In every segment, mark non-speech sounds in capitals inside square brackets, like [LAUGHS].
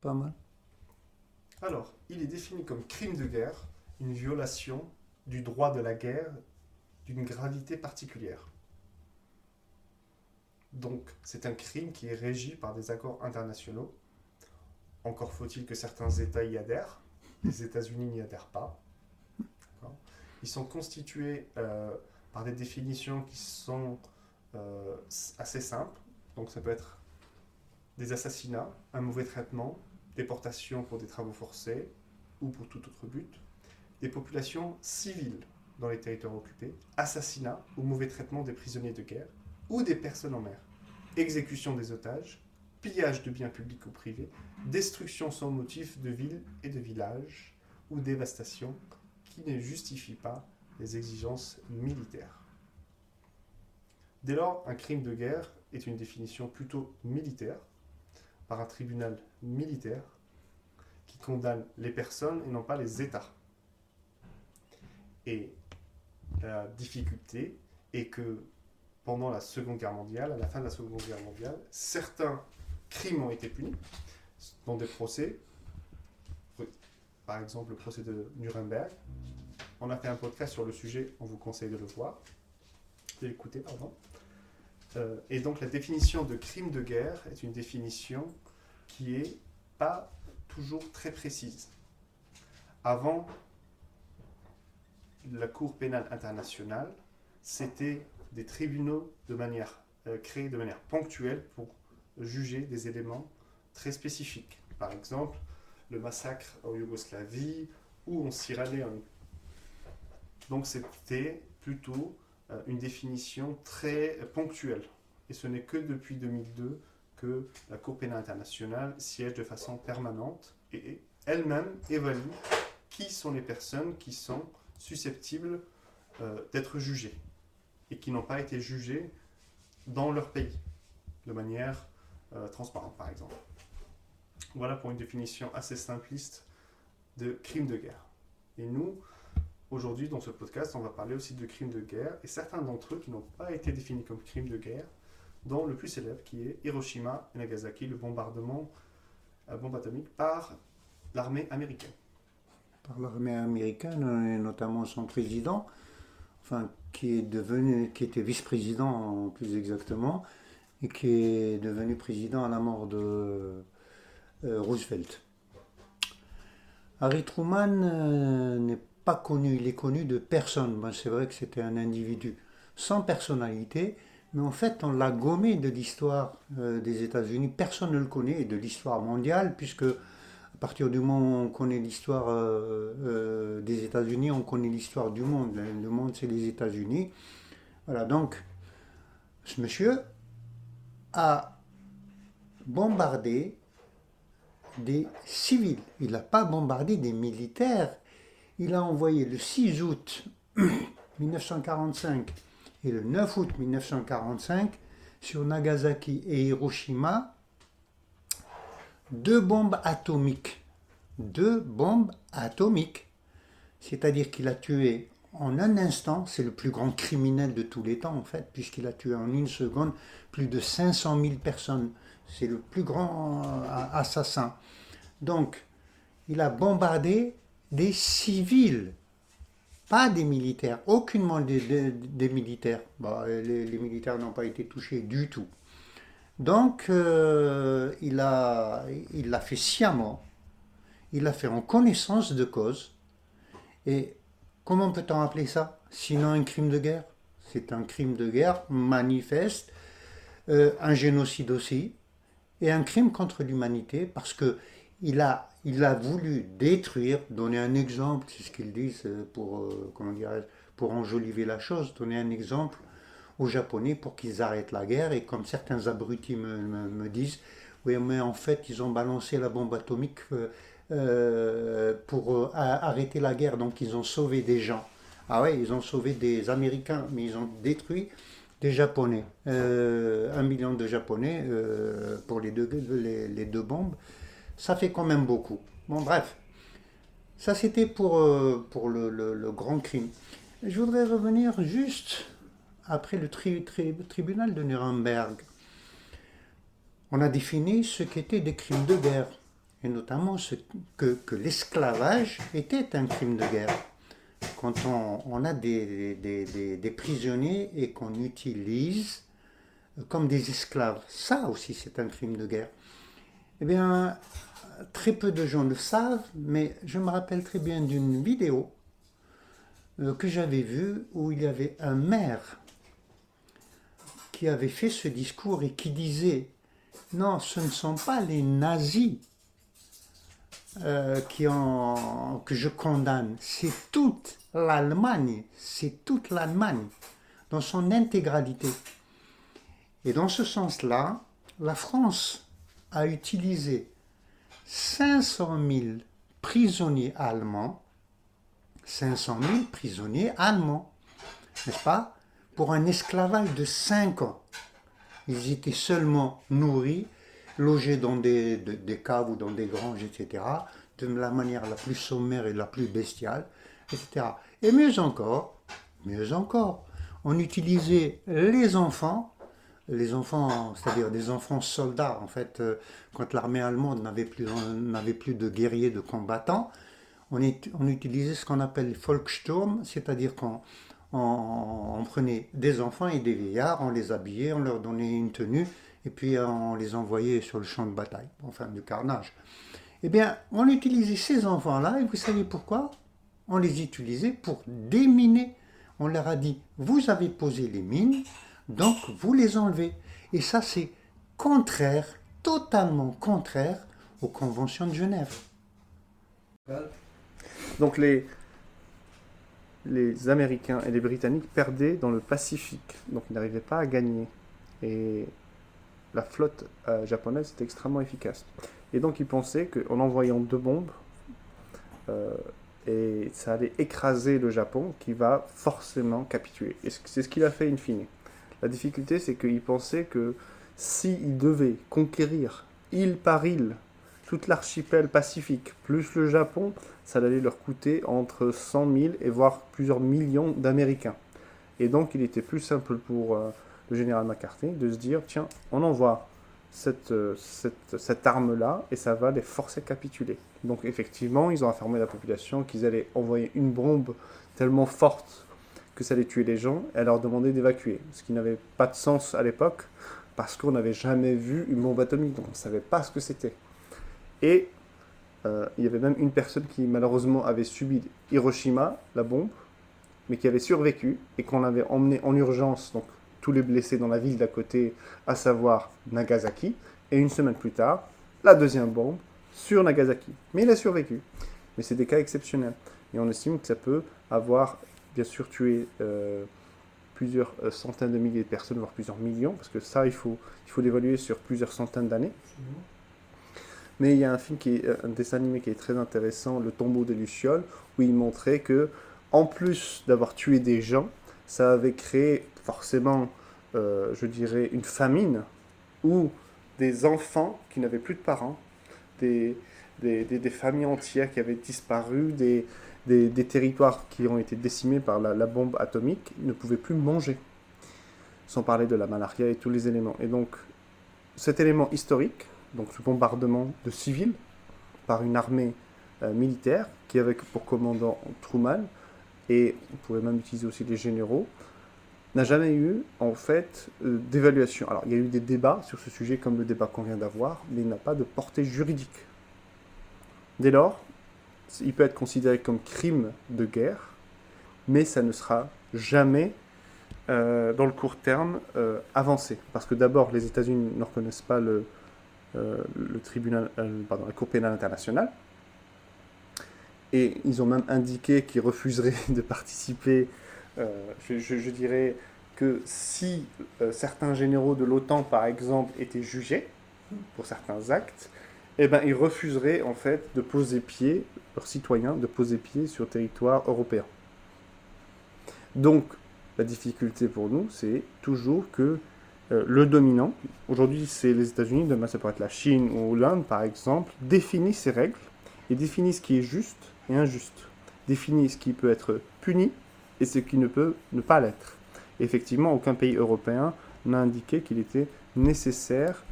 Pas mal. Alors, il est défini comme crime de guerre, une violation du droit de la guerre d'une gravité particulière. Donc, c'est un crime qui est régi par des accords internationaux. Encore faut-il que certains États y adhèrent. Les États-Unis n'y adhèrent pas. Ils sont constitués euh, par des définitions qui sont euh, assez simples. Donc, ça peut être des assassinats, un mauvais traitement, déportation pour des travaux forcés ou pour tout autre but, des populations civiles dans les territoires occupés, assassinat ou mauvais traitement des prisonniers de guerre ou des personnes en mer, exécution des otages, pillage de biens publics ou privés, destruction sans motif de villes et de villages ou dévastation qui ne justifie pas les exigences militaires. Dès lors, un crime de guerre est une définition plutôt militaire par un tribunal militaire qui condamne les personnes et non pas les États. Et la difficulté est que pendant la Seconde Guerre mondiale, à la fin de la Seconde Guerre mondiale, certains crimes ont été punis dans des procès. Par exemple, le procès de Nuremberg. On a fait un podcast sur le sujet, on vous conseille de le voir, de l'écouter, pardon. Euh, et donc la définition de crime de guerre est une définition qui est pas toujours très précise. Avant la Cour pénale internationale, c'était des tribunaux de manière euh, créés de manière ponctuelle pour juger des éléments très spécifiques. Par exemple, le massacre en Yougoslavie ou en Sierra Leone. Donc c'était plutôt une définition très ponctuelle. Et ce n'est que depuis 2002 que la Cour pénale internationale siège de façon permanente et elle-même évalue qui sont les personnes qui sont susceptibles euh, d'être jugées et qui n'ont pas été jugées dans leur pays de manière euh, transparente, par exemple. Voilà pour une définition assez simpliste de crime de guerre. Et nous, Aujourd'hui, dans ce podcast, on va parler aussi de crimes de guerre et certains d'entre eux qui n'ont pas été définis comme crimes de guerre, dont le plus célèbre qui est Hiroshima et Nagasaki, le bombardement à bombe atomique par l'armée américaine. Par l'armée américaine et notamment son président, enfin qui est devenu, qui était vice-président plus exactement, et qui est devenu président à la mort de euh, Roosevelt. Harry Truman euh, n'est pas connu, il est connu de personne. c'est vrai que c'était un individu sans personnalité, mais en fait, on l'a gommé de l'histoire euh, des États-Unis. Personne ne le connaît, et de l'histoire mondiale, puisque à partir du moment où on connaît l'histoire euh, euh, des États-Unis, on connaît l'histoire du monde. Le monde, c'est les États-Unis. Voilà, donc, ce monsieur a bombardé des civils. Il n'a pas bombardé des militaires il a envoyé le 6 août [CLEARS THROAT] 1945 et le 9 août 1945 sur Nagasaki et Hiroshima deux bombes atomiques. Deux bombes atomiques. C'est-à-dire qu'il a tué en un instant, c'est le plus grand criminel de tous les temps en fait, puisqu'il a tué en une seconde plus de 500 000 personnes. C'est le plus grand euh, assassin. Donc, il a bombardé des civils, pas des militaires, aucunement des, militaires. les, militaires n'ont pas été touchés du tout. Donc, euh, il l'a fait sciemment, il l'a fait en connaissance de cause. Et comment peut-on appeler ça? Sinon un crime de guerre? C'est un crime de guerre manifeste, euh, un génocide aussi, et un crime contre l'humanité parce que il a il a voulu détruire, donner un exemple, c'est ce qu'ils disent euh, pour, euh, pour enjoliver la chose, donner un exemple aux Japonais pour qu'ils arrêtent la guerre. Et comme certains abrutis me, disent, oui, mais en fait, ils ont balancé la bombe atomique euh, pour arrêter la guerre, donc ils ont sauvé des gens. Ah ouais, ils ont sauvé des Américains, mais ils ont détruit des Japonais. un million de Japonais pour les deux, les deux bombes ça fait quand même beaucoup. Bon, bref, ça c'était pour, euh, pour le, grand crime. Je voudrais revenir juste après le tribunal de Nuremberg. On a défini ce qu'étaient des crimes de guerre. et notamment ce, que, que l'esclavage était un crime de guerre. Quand on, a des, des, des, prisonniers et qu'on utilise comme des esclaves, ça aussi c'est un crime de guerre. Eh bien, très peu de gens le savent, mais je me rappelle très bien d'une vidéo euh, que j'avais vue où il y avait un maire qui avait fait ce discours et qui disait non, ce ne sont pas les nazis euh, qui que je condamne, c'est toute l'Allemagne, c'est toute l'Allemagne dans son intégralité. Et dans ce sens-là, la France a utilisé 500 000 prisonniers allemands, 500 000 prisonniers allemands, n'est-ce pas, pour un esclavage de 5 ans. Ils étaient seulement nourris, logés dans des, des caves ou dans des granges, etc., de la manière la plus sommaire et la plus bestiale, etc. Et mieux encore, mieux encore, on utilisait les enfants les enfants, c'est-à-dire des enfants soldats, en fait, euh, quand l'armée allemande n'avait plus, n'avait plus de guerriers, de combattants, on, on utilisait ce qu'on appelle Volkssturm, c'est-à-dire qu'on on, prenait des enfants et des vieillards, on les habillait, on leur donnait une tenue, et puis on les envoyait sur le champ de bataille, enfin du carnage. Eh bien, on utilisait ces enfants-là, et vous savez pourquoi? On les utilisait pour déminer. On leur a dit, vous avez posé les mines, donc, vous les enlevez. Et ça, c'est contraire, totalement contraire aux conventions de Genève. Donc, les, les Américains et les Britanniques perdaient dans le Pacifique. Donc, ils n'arrivaient pas à gagner. Et la flotte euh, japonaise était extrêmement efficace. Et donc, ils pensaient qu'en envoyant deux bombes, euh, et ça allait écraser le Japon qui va forcément capituler. Et c'est ce qu'il a fait in fine. La difficulté, c'est qu'il pensait que s'il devait conquérir île par île toute l'archipel pacifique, plus le Japon, ça allait leur coûter entre 100 000 et voire plusieurs millions d'Américains. Et donc il était plus simple pour euh, le général McCarthy de se dire, tiens, on envoie cette, euh, cette, cette arme-là et ça va les forcer à capituler. Donc effectivement, ils ont informé la population qu'ils allaient envoyer une bombe tellement forte que ça allait tuer les gens et leur demander d'évacuer. Ce qui n'avait pas de sens à l'époque parce qu'on n'avait jamais vu une bombe atomique, donc on ne savait pas ce que c'était. Et euh, il y avait même une personne qui malheureusement avait subi Hiroshima, la bombe, mais qui avait survécu et qu'on avait emmené en urgence, donc tous les blessés dans la ville d'à côté, à savoir Nagasaki. Et une semaine plus tard, la deuxième bombe sur Nagasaki. Mais il a survécu. Mais c'est des cas exceptionnels. Et on estime que ça peut avoir bien sûr tuer euh, plusieurs euh, centaines de milliers de personnes, voire plusieurs millions, parce que ça, il faut, il faut l'évaluer sur plusieurs centaines d'années. Mais il y a un film qui est euh, un dessin animé qui est très intéressant, Le tombeau des Lucioles, où il montrait que, en plus d'avoir tué des gens, ça avait créé forcément, je dirais, une famine où des enfants qui n'avaient plus de parents, des, des, familles entières qui avaient disparu, des, des, territoires qui ont été décimés par la, bombe atomique ne pouvaient plus manger, sans parler de la malaria et tous les éléments. Et donc, cet élément historique, donc ce bombardement de civils par une armée euh, militaire qui avait pour commandant Truman, et on pourrait même utiliser aussi les généraux, n'a jamais eu en fait euh, d'évaluation. Alors il y a eu des débats sur ce sujet comme le débat qu'on vient d'avoir, mais il n'a pas de portée juridique. Dès lors, il peut être considéré comme crime de guerre, mais ça ne sera jamais, euh, dans le court terme, euh, avancé. Parce que d'abord, les États-Unis ne reconnaissent pas le, euh, tribunal, pardon, la Cour pénale internationale. Et ils ont même indiqué qu'ils refuseraient [LAUGHS] de participer, je, je, dirais, que si certains généraux de l'OTAN, par exemple, étaient jugés pour certains actes, eh ben, ils refuseraient en fait de poser pied, leurs citoyens, de poser pied sur territoire européen. Donc, la difficulté pour nous, c'est toujours que euh, le dominant, aujourd'hui c'est les États-Unis, demain ça pourrait être la Chine ou l'Inde par exemple, définit ses règles et définit ce qui est juste et injuste, définit ce qui peut être puni et ce qui ne peut ne pas l'être. Effectivement, aucun pays européen n'a indiqué qu'il était nécessaire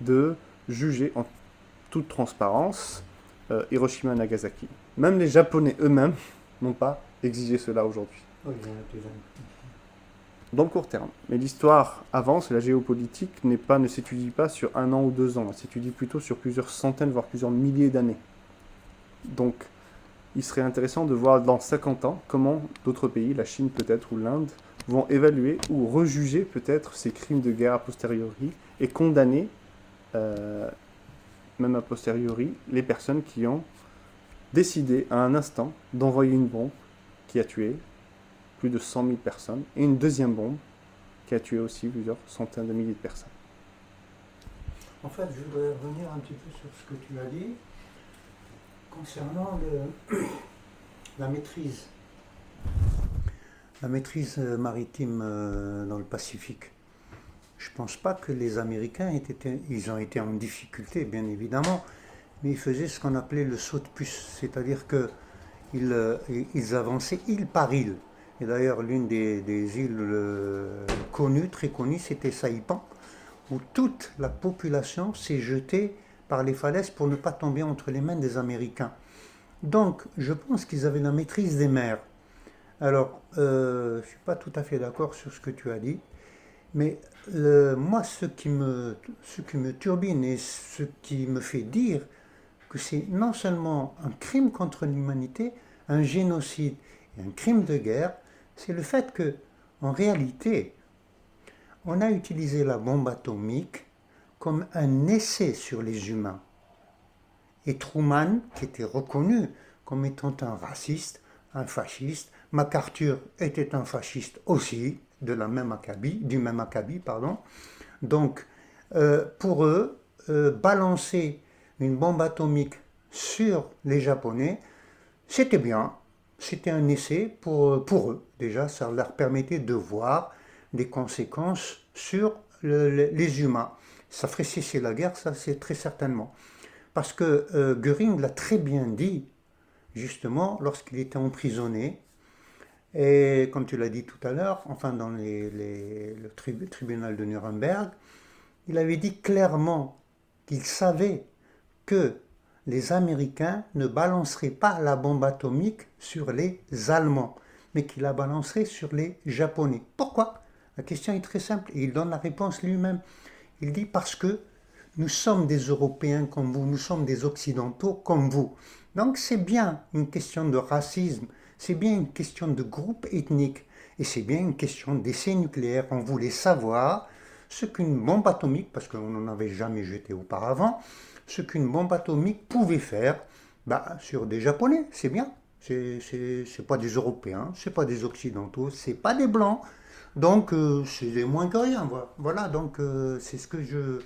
de juger en toute transparence euh, Hiroshima et Nagasaki. Même les Japonais eux-mêmes n'ont pas exigé cela aujourd'hui. Dans le court terme. Mais l'histoire avance et la géopolitique n'est pas, ne s'étudie pas sur un an ou deux ans, elle s'étudie plutôt sur plusieurs centaines, voire plusieurs milliers d'années. Donc, il serait intéressant de voir dans 50 ans comment d'autres pays, la Chine peut-être ou l'Inde, vont évaluer ou rejuger peut-être ces crimes de guerre a posteriori et condamner, euh, même a posteriori, les personnes qui ont décidé à un instant d'envoyer une bombe qui a tué plus de 100 000 personnes et une deuxième bombe qui a tué aussi plusieurs centaines de milliers de personnes. En fait, je voudrais revenir un petit peu sur ce que tu as dit concernant [COUGHS] la maîtrise la maîtrise euh, maritime euh, dans le Pacifique. Je ne pense pas que les Américains étaient, ils ont été en difficulté, bien évidemment, mais ils faisaient ce qu'on appelait le saut de puce, c'est-à-dire qu'ils euh, ils avançaient île par île. Et d'ailleurs, l'une des, îles connues, très connues, c'était Saipan, où toute la population s'est jetée par les falaises pour ne pas tomber entre les mains des Américains. Donc, je pense qu'ils avaient la maîtrise des mers. Alors, euh, je ne suis pas tout à fait d'accord sur ce que tu as dit, mais moi, ce qui, me, ce qui me turbine et ce qui me fait dire que c'est non seulement un crime contre l'humanité, un génocide et un crime de guerre, c'est le fait que, en réalité, on a utilisé la bombe atomique comme un essai sur les humains. Et Truman, qui était reconnu comme étant un raciste, un fasciste, MacArthur était un fasciste aussi, de la même acabit, du même acabit, pardon. Donc, euh, pour eux, euh, balancer une bombe atomique sur les Japonais, c'était bien, c'était un essai pour, pour eux. Déjà, ça leur permettait de voir des conséquences sur les humains. Ça ferait cesser la guerre, ça c'est très certainement. Parce que euh, Göring l'a très bien dit, justement, lorsqu'il était emprisonné, et comme tu l'as dit tout à l'heure, enfin dans le tribunal de Nuremberg, il avait dit clairement qu'il savait que les Américains ne balanceraient pas la bombe atomique sur les Allemands, mais qu'il la balancerait sur les Japonais. Pourquoi? La question est très simple et il donne la réponse lui-même. Il dit parce que nous sommes des Européens comme vous, nous sommes des Occidentaux comme vous. Donc c'est bien une question de racisme, c'est bien une question de groupe ethnique et c'est bien une question d'essai nucléaire. On voulait savoir ce qu'une bombe atomique, parce qu'on n'en avait jamais jeté auparavant, ce qu'une bombe atomique pouvait faire bah, sur des Japonais. C'est bien. C'est pas des Européens, c'est pas des Occidentaux, c'est pas des Blancs. Donc euh, c'est moins que rien. Voilà, donc euh, c'est ce que je.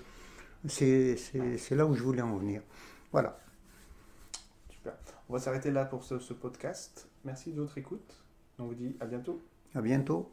C'est là où je voulais en venir. Voilà. Super. On va s'arrêter là pour ce, ce podcast. Merci de votre écoute. On vous dit à bientôt. À bientôt.